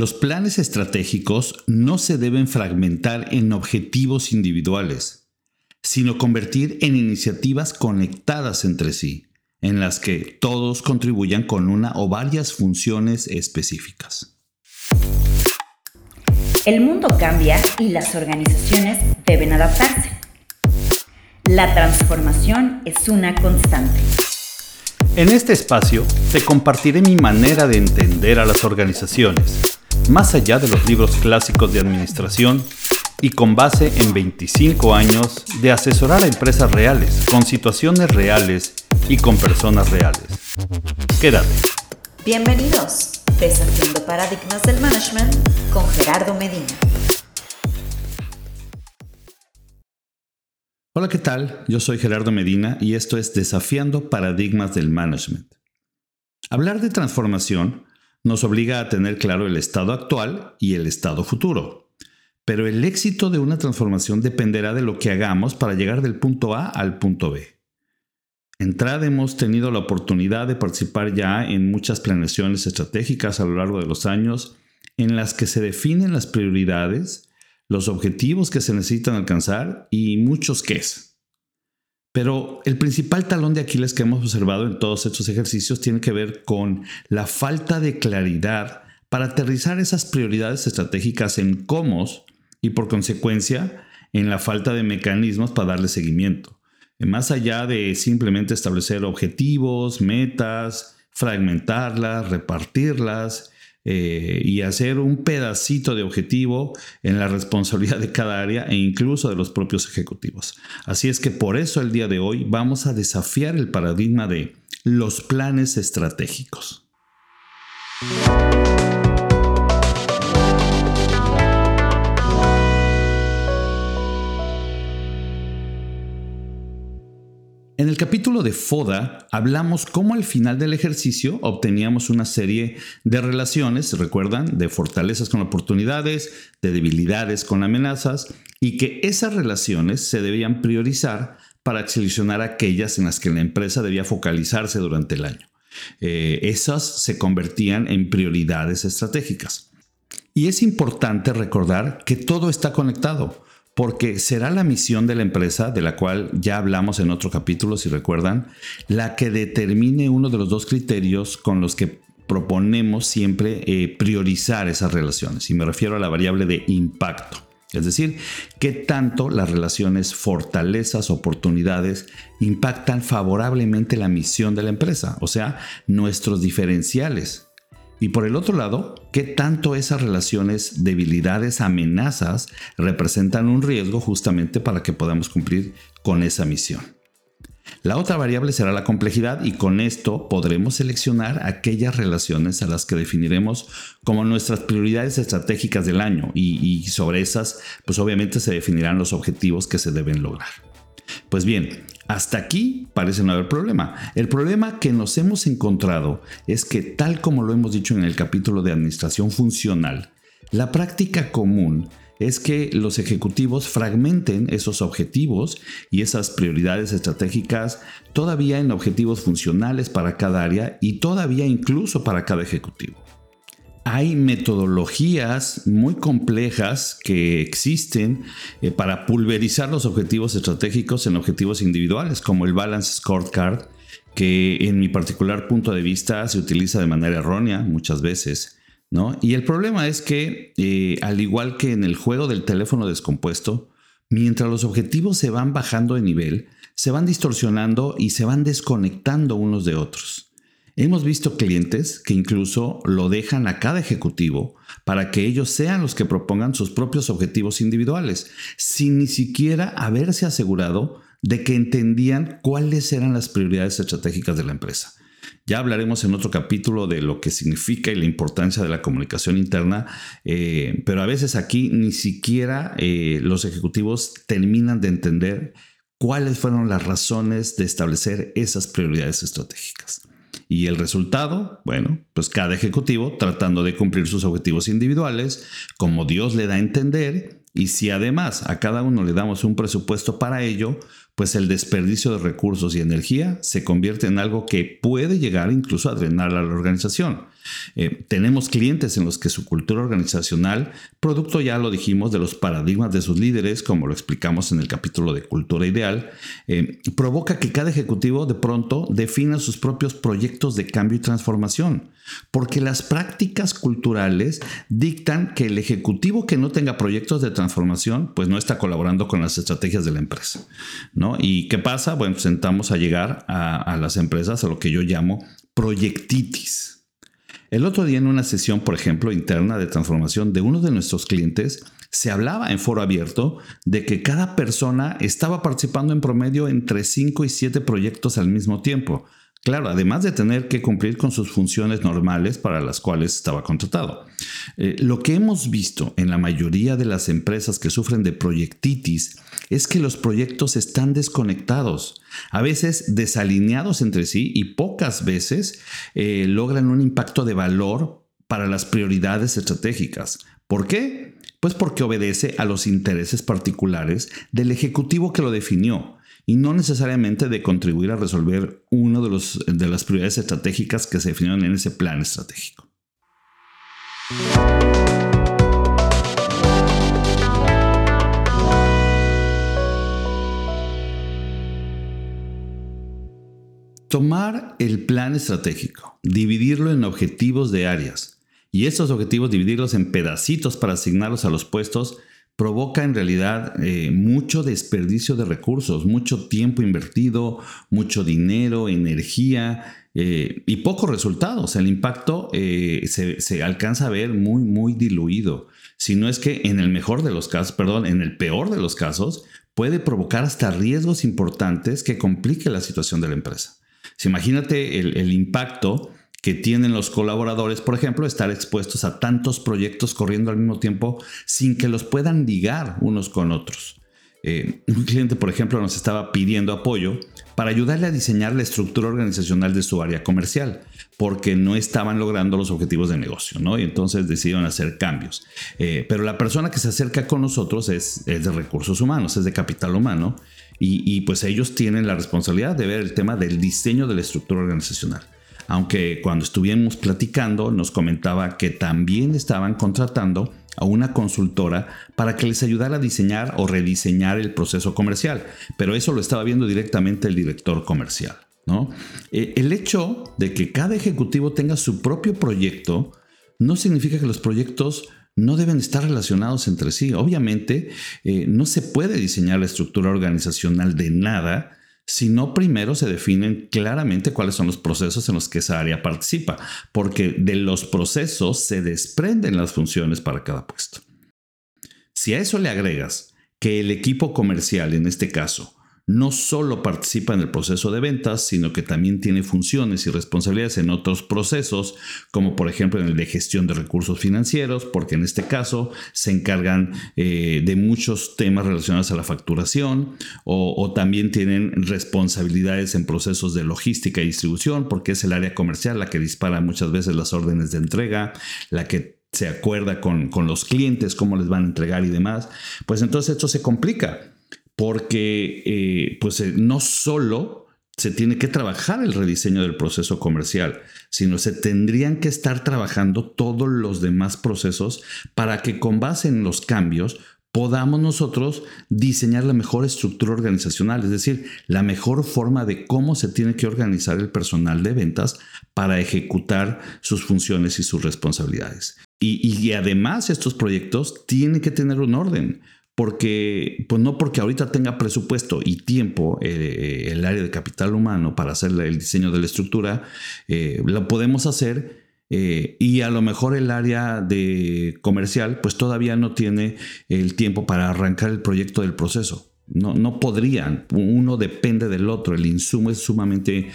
Los planes estratégicos no se deben fragmentar en objetivos individuales, sino convertir en iniciativas conectadas entre sí, en las que todos contribuyan con una o varias funciones específicas. El mundo cambia y las organizaciones deben adaptarse. La transformación es una constante. En este espacio te compartiré mi manera de entender a las organizaciones, más allá de los libros clásicos de administración y con base en 25 años de asesorar a empresas reales, con situaciones reales y con personas reales. Quédate. Bienvenidos, Desafiando Paradigmas del Management con Gerardo Medina. Hola, ¿qué tal? Yo soy Gerardo Medina y esto es Desafiando Paradigmas del Management. Hablar de transformación nos obliga a tener claro el estado actual y el estado futuro. Pero el éxito de una transformación dependerá de lo que hagamos para llegar del punto A al punto B. En TRAD hemos tenido la oportunidad de participar ya en muchas planeaciones estratégicas a lo largo de los años en las que se definen las prioridades, los objetivos que se necesitan alcanzar y muchos qués. Pero el principal talón de Aquiles que hemos observado en todos estos ejercicios tiene que ver con la falta de claridad para aterrizar esas prioridades estratégicas en cómo y por consecuencia en la falta de mecanismos para darle seguimiento. Más allá de simplemente establecer objetivos, metas, fragmentarlas, repartirlas eh, y hacer un pedacito de objetivo en la responsabilidad de cada área e incluso de los propios ejecutivos. Así es que por eso el día de hoy vamos a desafiar el paradigma de los planes estratégicos. En el capítulo de FODA hablamos cómo al final del ejercicio obteníamos una serie de relaciones, recuerdan, de fortalezas con oportunidades, de debilidades con amenazas, y que esas relaciones se debían priorizar para seleccionar aquellas en las que la empresa debía focalizarse durante el año. Eh, esas se convertían en prioridades estratégicas. Y es importante recordar que todo está conectado porque será la misión de la empresa, de la cual ya hablamos en otro capítulo, si recuerdan, la que determine uno de los dos criterios con los que proponemos siempre eh, priorizar esas relaciones. Y me refiero a la variable de impacto. Es decir, qué tanto las relaciones fortalezas, oportunidades impactan favorablemente la misión de la empresa, o sea, nuestros diferenciales y por el otro lado, ¿qué tanto esas relaciones, debilidades, amenazas representan un riesgo justamente para que podamos cumplir con esa misión? La otra variable será la complejidad y con esto podremos seleccionar aquellas relaciones a las que definiremos como nuestras prioridades estratégicas del año y, sobre esas pues obviamente se definirán los objetivos que se deben lograr. Pues bien, hasta aquí parece no haber problema. El problema que nos hemos encontrado es que, tal como lo hemos dicho en el capítulo de administración funcional, la práctica común es que los ejecutivos fragmenten esos objetivos y esas prioridades estratégicas todavía en objetivos funcionales para cada área y todavía incluso para cada ejecutivo hay metodologías muy complejas que existen eh, para pulverizar los objetivos estratégicos en objetivos individuales, como el Balance Scorecard, que en mi particular punto de vista se utiliza de manera errónea muchas veces. ¿no? Y el problema es que, eh, al igual que en el juego del teléfono descompuesto, mientras los objetivos se van bajando de nivel, se van distorsionando y se van desconectando unos de otros. Hemos visto clientes que incluso lo dejan a cada ejecutivo para que ellos sean los que propongan sus propios objetivos individuales, sin ni siquiera haberse asegurado de que entendían cuáles eran las prioridades estratégicas de la empresa. Ya hablaremos en otro capítulo de lo que significa y la importancia de la comunicación interna, eh, pero a veces aquí ni siquiera eh, los ejecutivos terminan de entender cuáles fueron las razones de establecer esas prioridades estratégicas. Y el resultado, bueno, pues cada ejecutivo tratando de cumplir sus objetivos individuales, como Dios le da a entender, y si además a cada uno le damos un presupuesto para ello, pues el desperdicio de recursos y energía se convierte en algo que puede llegar incluso a drenar a la organización. Eh, tenemos clientes en los que su cultura organizacional, producto ya lo dijimos de los paradigmas de sus líderes, como lo explicamos en el capítulo de cultura ideal, eh, provoca que cada ejecutivo de pronto defina sus propios proyectos de cambio y transformación, porque las prácticas culturales dictan que el ejecutivo que no tenga proyectos de transformación, pues no está colaborando con las estrategias de la empresa. ¿no? ¿Y qué pasa? Bueno, sentamos a llegar a, a las empresas a lo que yo llamo proyectitis. El otro día en una sesión, por ejemplo, interna de transformación de uno de nuestros clientes, se hablaba en foro abierto de que cada persona estaba participando en promedio entre 5 y 7 proyectos al mismo tiempo. Claro, además de tener que cumplir con sus funciones normales para las cuales estaba contratado. Eh, lo que hemos visto en la mayoría de las empresas que sufren de proyectitis es que los proyectos están desconectados, a veces desalineados entre sí y pocas veces eh, logran un impacto de valor para las prioridades estratégicas. ¿Por qué? Pues porque obedece a los intereses particulares del ejecutivo que lo definió y no necesariamente de contribuir a resolver una de, de las prioridades estratégicas que se definieron en ese plan estratégico. Tomar el plan estratégico, dividirlo en objetivos de áreas y estos objetivos dividirlos en pedacitos para asignarlos a los puestos provoca en realidad eh, mucho desperdicio de recursos, mucho tiempo invertido, mucho dinero, energía eh, y pocos resultados. El impacto eh, se, se, alcanza a ver muy, muy diluido. Si no es que en el mejor de los casos, perdón, en el peor de los casos, puede provocar hasta riesgos importantes que compliquen la situación de la empresa. Si imagínate el, impacto que tienen los colaboradores, por ejemplo, estar expuestos a tantos proyectos corriendo al mismo tiempo sin que los puedan ligar unos con otros. Eh, un cliente, por ejemplo, nos estaba pidiendo apoyo para ayudarle a diseñar la estructura organizacional de su área comercial, porque no estaban logrando los objetivos de negocio, ¿no? Y entonces decidieron hacer cambios. Eh, pero la persona que se acerca con nosotros es de recursos humanos, es de capital humano, y, pues ellos tienen la responsabilidad de ver el tema del diseño de la estructura organizacional aunque cuando estuvimos platicando nos comentaba que también estaban contratando a una consultora para que les ayudara a diseñar o rediseñar el proceso comercial, pero eso lo estaba viendo directamente el director comercial. ¿no? Eh, el hecho de que cada ejecutivo tenga su propio proyecto no significa que los proyectos no deben estar relacionados entre sí. Obviamente, eh, no se puede diseñar la estructura organizacional de nada si no primero se definen claramente cuáles son los procesos en los que esa área participa, porque de los procesos se desprenden las funciones para cada puesto. Si a eso le agregas que el equipo comercial, en este caso, no solo participa en el proceso de ventas, sino que también tiene funciones y responsabilidades en otros procesos, como por ejemplo en el de gestión de recursos financieros, porque en este caso se encargan eh, de muchos temas relacionados a la facturación, o, o, también tienen responsabilidades en procesos de logística y distribución, porque es el área comercial la que dispara muchas veces las órdenes de entrega, la que se acuerda con, con los clientes, cómo les van a entregar y demás, pues entonces esto se complica porque eh, pues eh, no solo se tiene que trabajar el rediseño del proceso comercial, sino se tendrían que estar trabajando todos los demás procesos para que con base en los cambios podamos nosotros diseñar la mejor estructura organizacional, es decir, la mejor forma de cómo se tiene que organizar el personal de ventas para ejecutar sus funciones y sus responsabilidades. Y, y además estos proyectos tienen que tener un orden porque, pues no porque ahorita tenga presupuesto y tiempo eh, el área de capital humano para hacer el diseño de la estructura, eh, lo podemos hacer eh, y a lo mejor el área de comercial pues todavía no tiene el tiempo para arrancar el proyecto del proceso. No, no podrían, uno depende del otro, el insumo es sumamente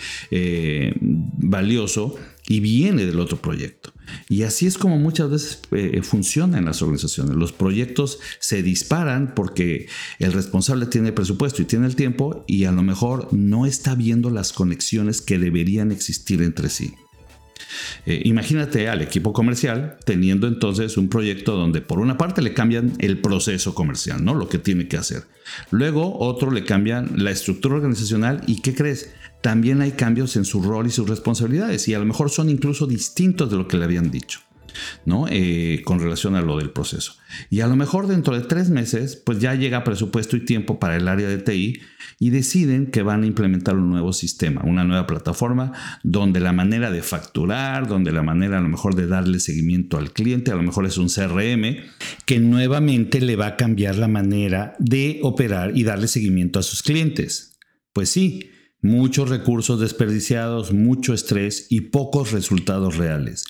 valioso y viene del otro proyecto. Y así es como muchas veces eh, funciona en las organizaciones. Los proyectos se disparan porque el responsable tiene presupuesto y tiene el tiempo y a lo mejor no está viendo las conexiones que deberían existir entre sí. Eh, imagínate al equipo comercial teniendo entonces un proyecto donde por una parte le cambian el proceso comercial, ¿no? Lo que tiene que hacer. Luego otro le cambian la estructura organizacional y ¿qué crees? También hay cambios en su rol y sus responsabilidades y a lo mejor son incluso distintos de lo que le habían dicho. ¿No? Eh, con relación a lo del proceso. Y a lo mejor dentro de tres meses, pues ya llega presupuesto y tiempo para el área de TI y deciden que van a implementar un nuevo sistema, una nueva plataforma donde la manera de facturar, donde la manera a lo mejor de darle seguimiento al cliente, a lo mejor es un CRM, que nuevamente le va a cambiar la manera de operar y darle seguimiento a sus clientes. Pues sí, muchos recursos desperdiciados, mucho estrés y pocos resultados reales.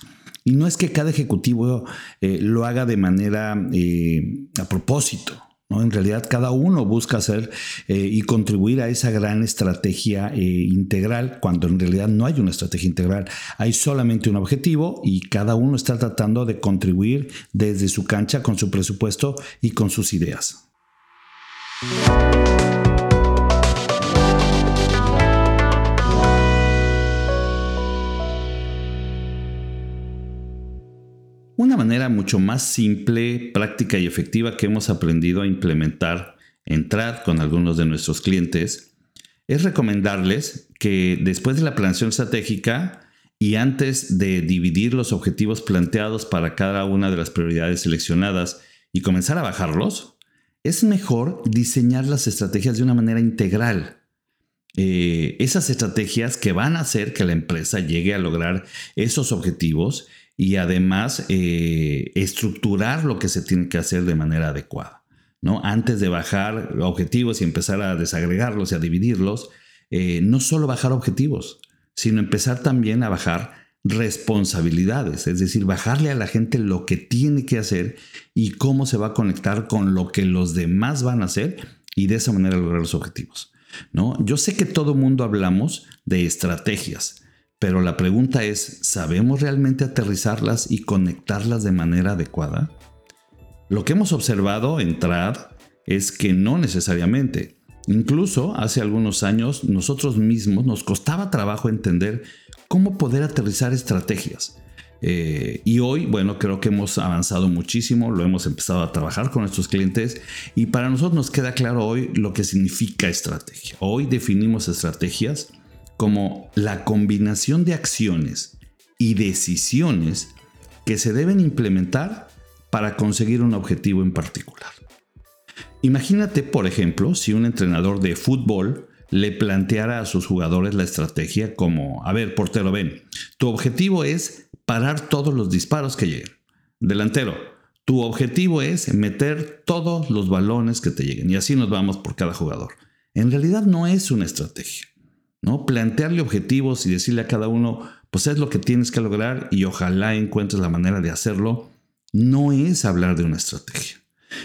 Y no es que cada ejecutivo eh, lo haga de manera eh, a propósito. ¿no? En realidad cada uno busca hacer eh, y contribuir a esa gran estrategia integral, cuando en realidad no hay una estrategia integral, hay solamente un objetivo y cada uno está tratando de contribuir desde su cancha con su presupuesto y con sus ideas. Una manera mucho más simple, práctica y efectiva que hemos aprendido a implementar, entrar con algunos de nuestros clientes, es recomendarles que después de la planeación estratégica y antes de dividir los objetivos planteados para cada una de las prioridades seleccionadas y comenzar a bajarlos, es mejor diseñar las estrategias de una manera integral. Eh, esas estrategias que van a hacer que la empresa llegue a lograr esos objetivos y además eh, estructurar lo que se tiene que hacer de manera adecuada. ¿no? Antes de bajar objetivos y empezar a desagregarlos y a dividirlos, eh, no solo bajar objetivos, sino empezar también a bajar responsabilidades, es decir, bajarle a la gente lo que tiene que hacer y cómo se va a conectar con lo que los demás van a hacer y de esa manera lograr los objetivos. ¿no? Yo sé que todo mundo hablamos de estrategias, pero la pregunta es, ¿sabemos realmente aterrizarlas y conectarlas de manera adecuada? Lo que hemos observado en TRAD es que no necesariamente. Incluso hace algunos años nosotros mismos nos costaba trabajo entender cómo poder aterrizar estrategias. Eh, y hoy, bueno, creo que hemos avanzado muchísimo, lo hemos empezado a trabajar con nuestros clientes y para nosotros nos queda claro hoy lo que significa estrategia. Hoy definimos estrategias como la combinación de acciones y decisiones que se deben implementar para conseguir un objetivo en particular. Imagínate, por ejemplo, si un entrenador de fútbol le planteara a sus jugadores la estrategia como, a ver, portero, ven, tu objetivo es parar todos los disparos que lleguen. Delantero, tu objetivo es meter todos los balones que te lleguen y así nos vamos por cada jugador. En realidad no es una estrategia. ¿No? Plantearle objetivos y decirle a cada uno, pues es lo que tienes que lograr y ojalá encuentres la manera de hacerlo, no es hablar de una estrategia.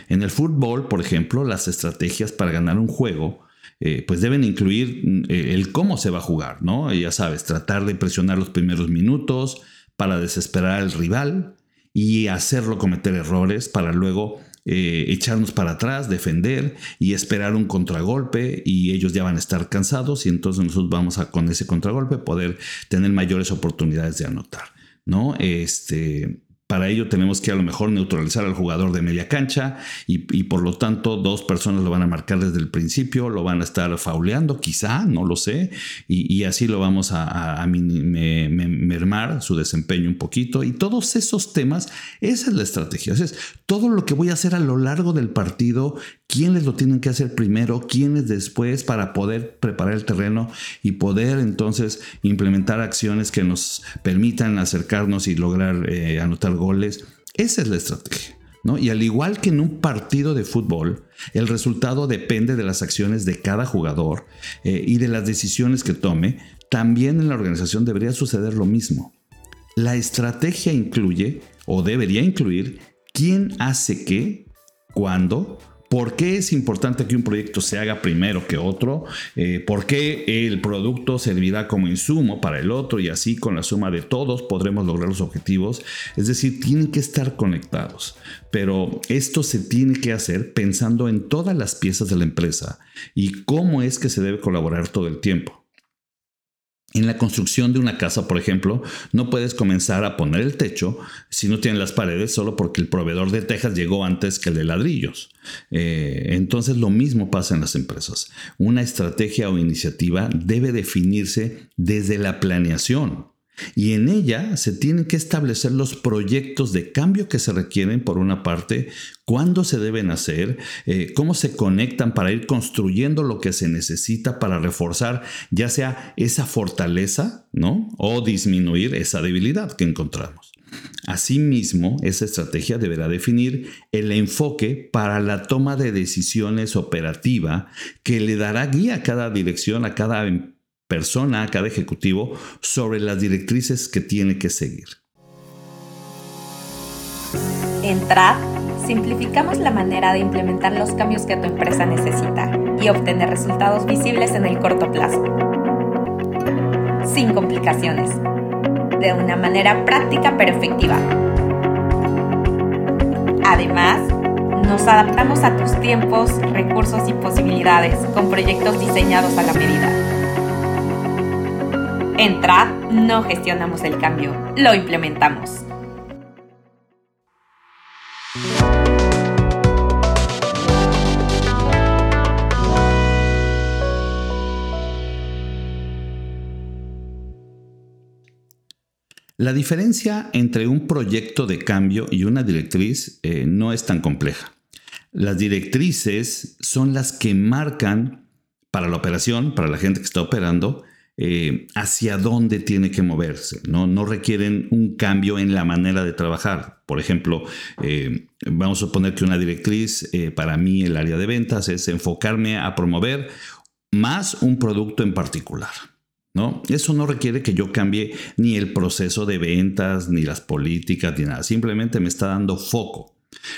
En el fútbol, por ejemplo, las estrategias para ganar un juego, eh, pues deben incluir eh, el cómo se va a jugar, ¿no? Ya sabes, tratar de presionar los primeros minutos para desesperar al rival y hacerlo cometer errores para luego eh, echarnos para atrás, defender y esperar un contragolpe y ellos ya van a estar cansados y entonces nosotros vamos a con ese contragolpe poder tener mayores oportunidades de anotar. ¿no? Este, para ello tenemos que a lo mejor neutralizar al jugador de media cancha y, por lo tanto dos personas lo van a marcar desde el principio, lo van a estar fauleando quizá, no lo sé, y, así lo vamos a, mermar su desempeño un poquito. Y todos esos temas, esa es la estrategia. Es todo lo que voy a hacer a lo largo del partido, quiénes lo tienen que hacer primero, quiénes después, para poder preparar el terreno y poder entonces implementar acciones que nos permitan acercarnos y lograr eh, anotar goles. Esa es la estrategia. ¿no? Y al igual que en un partido de fútbol, el resultado depende de las acciones de cada jugador eh, y de las decisiones que tome, también en la organización debería suceder lo mismo. La estrategia incluye o debería incluir quién hace qué, cuándo, ¿Por qué es importante que un proyecto se haga primero que otro? Eh, ¿Por qué el producto servirá como insumo para el otro y así con la suma de todos podremos lograr los objetivos? Es decir, tienen que estar conectados. Pero esto se tiene que hacer pensando en todas las piezas de la empresa y cómo es que se debe colaborar todo el tiempo. En la construcción de una casa, por ejemplo, no puedes comenzar a poner el techo si no tienes las paredes solo porque el proveedor de tejas llegó antes que el de ladrillos. Eh, entonces lo mismo pasa en las empresas. Una estrategia o iniciativa debe definirse desde la planeación, y en ella se tienen que establecer los proyectos de cambio que se requieren por una parte, cuándo se deben hacer, eh, cómo se conectan para ir construyendo lo que se necesita para reforzar ya sea esa fortaleza, ¿no? O disminuir esa debilidad que encontramos. Asimismo, esa estrategia deberá definir el enfoque para la toma de decisiones operativa que le dará guía a cada dirección, a cada persona, a cada ejecutivo, sobre las directrices que tiene que seguir. En TRAD, simplificamos la manera de implementar los cambios que tu empresa necesita y obtener resultados visibles en el corto plazo. Sin complicaciones. De una manera práctica pero efectiva. Además, nos adaptamos a tus tiempos, recursos y posibilidades con proyectos diseñados a la medida en TRAD no gestionamos el cambio, lo implementamos. La diferencia entre un proyecto de cambio y una directriz eh, no es tan compleja. Las directrices son las que marcan para la operación, para la gente que está operando, eh, hacia dónde tiene que moverse, ¿no? no requieren un cambio en la manera de trabajar. Por ejemplo, eh, vamos a suponer que una directriz eh, para mí el área de ventas es enfocarme a promover más un producto en particular. ¿No? Eso no requiere que yo cambie ni el proceso de ventas, ni las políticas, ni nada. Simplemente me está dando foco.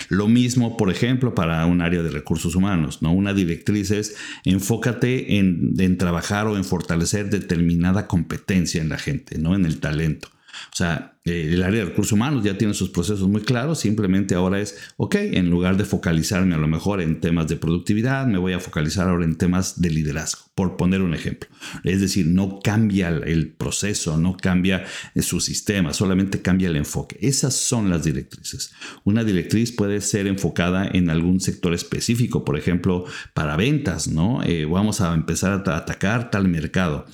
Lo mismo, por ejemplo, para un área de recursos humanos, ¿no? Una directriz es enfócate en, en, trabajar o en fortalecer determinada competencia en la gente, ¿no? En el talento. O sea, eh, el área de recursos humanos ya tiene sus procesos muy claros, simplemente ahora es, ok, en lugar de focalizarme a lo mejor en temas de productividad, me voy a focalizar ahora en temas de liderazgo, por poner un ejemplo. Es decir, no cambia el proceso, no cambia eh, su sistema, solamente cambia el enfoque. Esas son las directrices. Una directriz puede ser enfocada en algún sector específico, por ejemplo, para ventas, ¿no? Eh, vamos a empezar a atacar tal mercado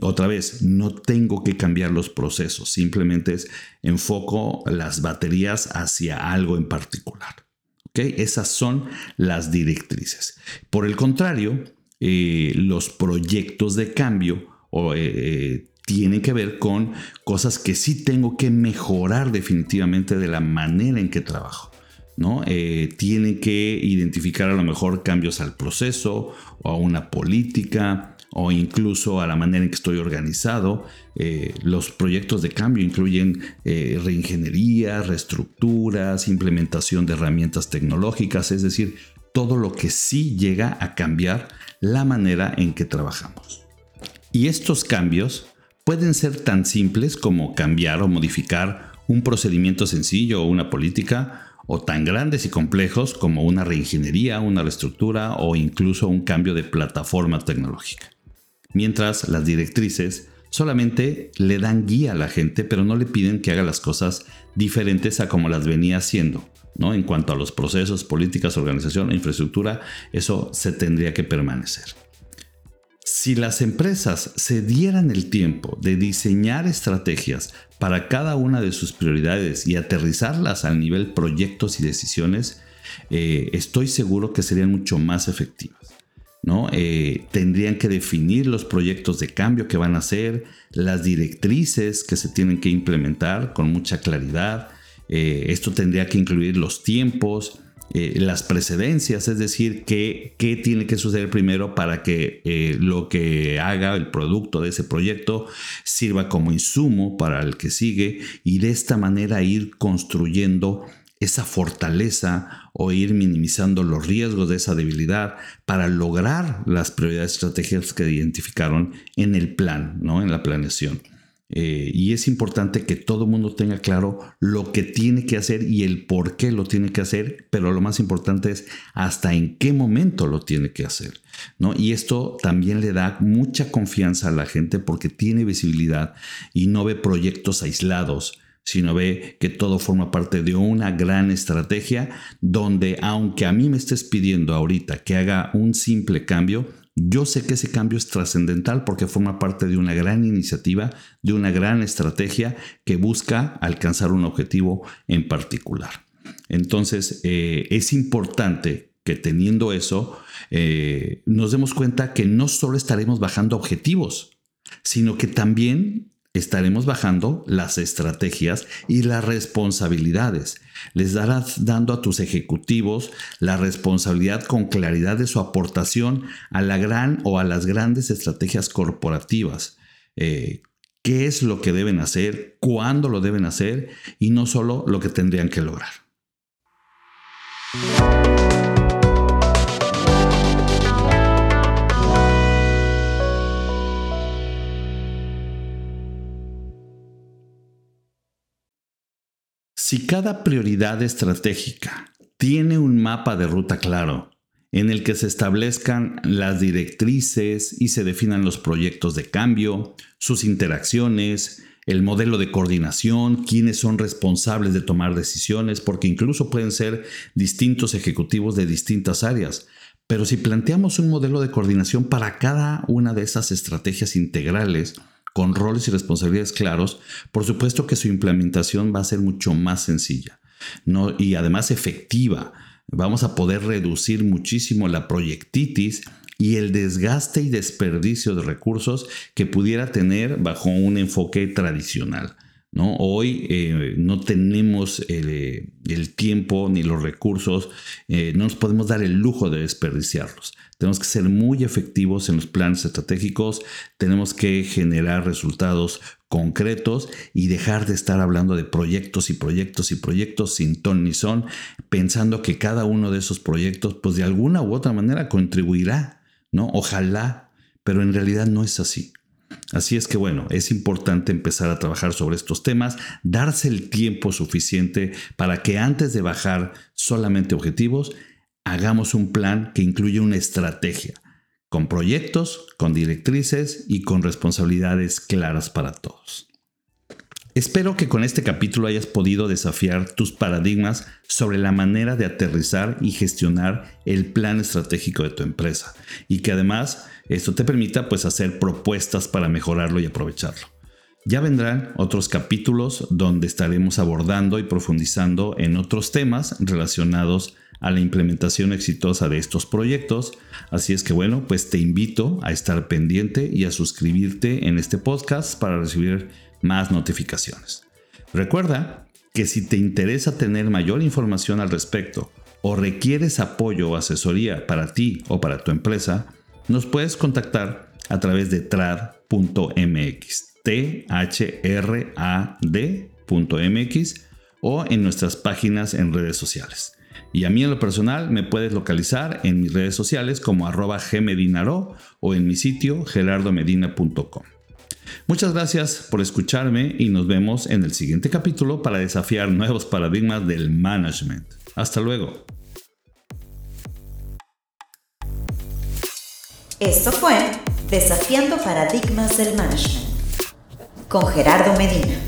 otra vez, no tengo que cambiar los procesos, simplemente es enfoco las baterías hacia algo en particular. Esas son las directrices. Por el contrario, eh, los proyectos de cambio eh, tienen que ver con cosas que sí tengo que mejorar definitivamente de la manera en que trabajo. ¿no? Eh, tienen que identificar a lo mejor cambios al proceso o a una política o incluso a la manera en que estoy organizado. Eh, los proyectos de cambio incluyen eh, reingeniería, reestructuras, implementación de herramientas tecnológicas, es decir, todo lo que sí llega a cambiar la manera en que trabajamos. Y estos cambios pueden ser tan simples como cambiar o modificar un procedimiento sencillo o una política, o tan grandes y complejos como una reingeniería, una reestructura o incluso un cambio de plataforma tecnológica mientras las directrices solamente le dan guía a la gente, pero no le piden que haga las cosas diferentes a como las venía haciendo. ¿no? En cuanto a los procesos, políticas, organización, infraestructura, eso se tendría que permanecer. Si las empresas se dieran el tiempo de diseñar estrategias para cada una de sus prioridades y aterrizarlas al nivel proyectos y decisiones, eh, estoy seguro que serían mucho más efectivas. ¿No? Eh, tendrían que definir los proyectos de cambio que van a hacer, las directrices que se tienen que implementar con mucha claridad. Eh, esto tendría que incluir los tiempos, eh, las precedencias, es decir, qué, qué, tiene que suceder primero para que lo que haga el producto de ese proyecto sirva como insumo para el que sigue y de esta manera ir construyendo esa fortaleza o ir minimizando los riesgos de esa debilidad para lograr las prioridades estratégicas que identificaron en el plan, ¿no? en la planeación. Eh, y es importante que todo el mundo tenga claro lo que tiene que hacer y el por qué lo tiene que hacer, pero lo más importante es hasta en qué momento lo tiene que hacer. ¿no? Y esto también le da mucha confianza a la gente porque tiene visibilidad y no ve proyectos aislados sino ve que todo forma parte de una gran estrategia donde aunque a mí me estés pidiendo ahorita que haga un simple cambio, yo sé que ese cambio es trascendental porque forma parte de una gran iniciativa, de una gran estrategia que busca alcanzar un objetivo en particular. Entonces, eh, es importante que teniendo eso, eh, nos demos cuenta que no solo estaremos bajando objetivos, sino que también estaremos bajando las estrategias y las responsabilidades. Les darás dando a tus ejecutivos la responsabilidad con claridad de su aportación a la gran o a las grandes estrategias corporativas. Eh, qué es lo que deben hacer, cuándo lo deben hacer y no solo lo que tendrían que lograr. Si cada prioridad estratégica tiene un mapa de ruta claro, en el que se establezcan las directrices y se definan los proyectos de cambio, sus interacciones, el modelo de coordinación, quiénes son responsables de tomar decisiones, porque incluso pueden ser distintos ejecutivos de distintas áreas. Pero si planteamos un modelo de coordinación para cada una de esas estrategias integrales, con roles y responsabilidades claros, por supuesto que su implementación va a ser mucho más sencilla y además efectiva. Vamos a poder reducir muchísimo la proyectitis y el desgaste y desperdicio de recursos que pudiera tener bajo un enfoque tradicional. ¿No? Hoy eh, no tenemos el, tiempo ni los recursos, eh, no nos podemos dar el lujo de desperdiciarlos. Tenemos que ser muy efectivos en los planes estratégicos, tenemos que generar resultados concretos y dejar de estar hablando de proyectos y proyectos y proyectos sin ton ni son, pensando que cada uno de esos proyectos, pues de alguna u otra manera contribuirá, ¿no? Ojalá, pero en realidad no es así. Así es que bueno, es importante empezar a trabajar sobre estos temas, darse el tiempo suficiente para que antes de bajar solamente objetivos, hagamos un plan que incluya una estrategia, con proyectos, con directrices y con responsabilidades claras para todos. Espero que con este capítulo hayas podido desafiar tus paradigmas sobre la manera de aterrizar y gestionar el plan estratégico de tu empresa y que además esto te permita pues hacer propuestas para mejorarlo y aprovecharlo. Ya vendrán otros capítulos donde estaremos abordando y profundizando en otros temas relacionados a la implementación exitosa de estos proyectos. Así es que bueno, pues te invito a estar pendiente y a suscribirte en este podcast para recibir más notificaciones. Recuerda que si te interesa tener mayor información al respecto o requieres apoyo o asesoría para ti o para tu empresa, nos puedes contactar a través de trad.mx, t-h-r-a-d.mx o en nuestras páginas en redes sociales. Y a mí en lo personal me puedes localizar en mis redes sociales como arroba gmedinaro o en mi sitio gerardomedina.com. Muchas gracias por escucharme y nos vemos en el siguiente capítulo para desafiar nuevos paradigmas del management. Hasta luego. Esto fue Desafiando Paradigmas del Management con Gerardo Medina.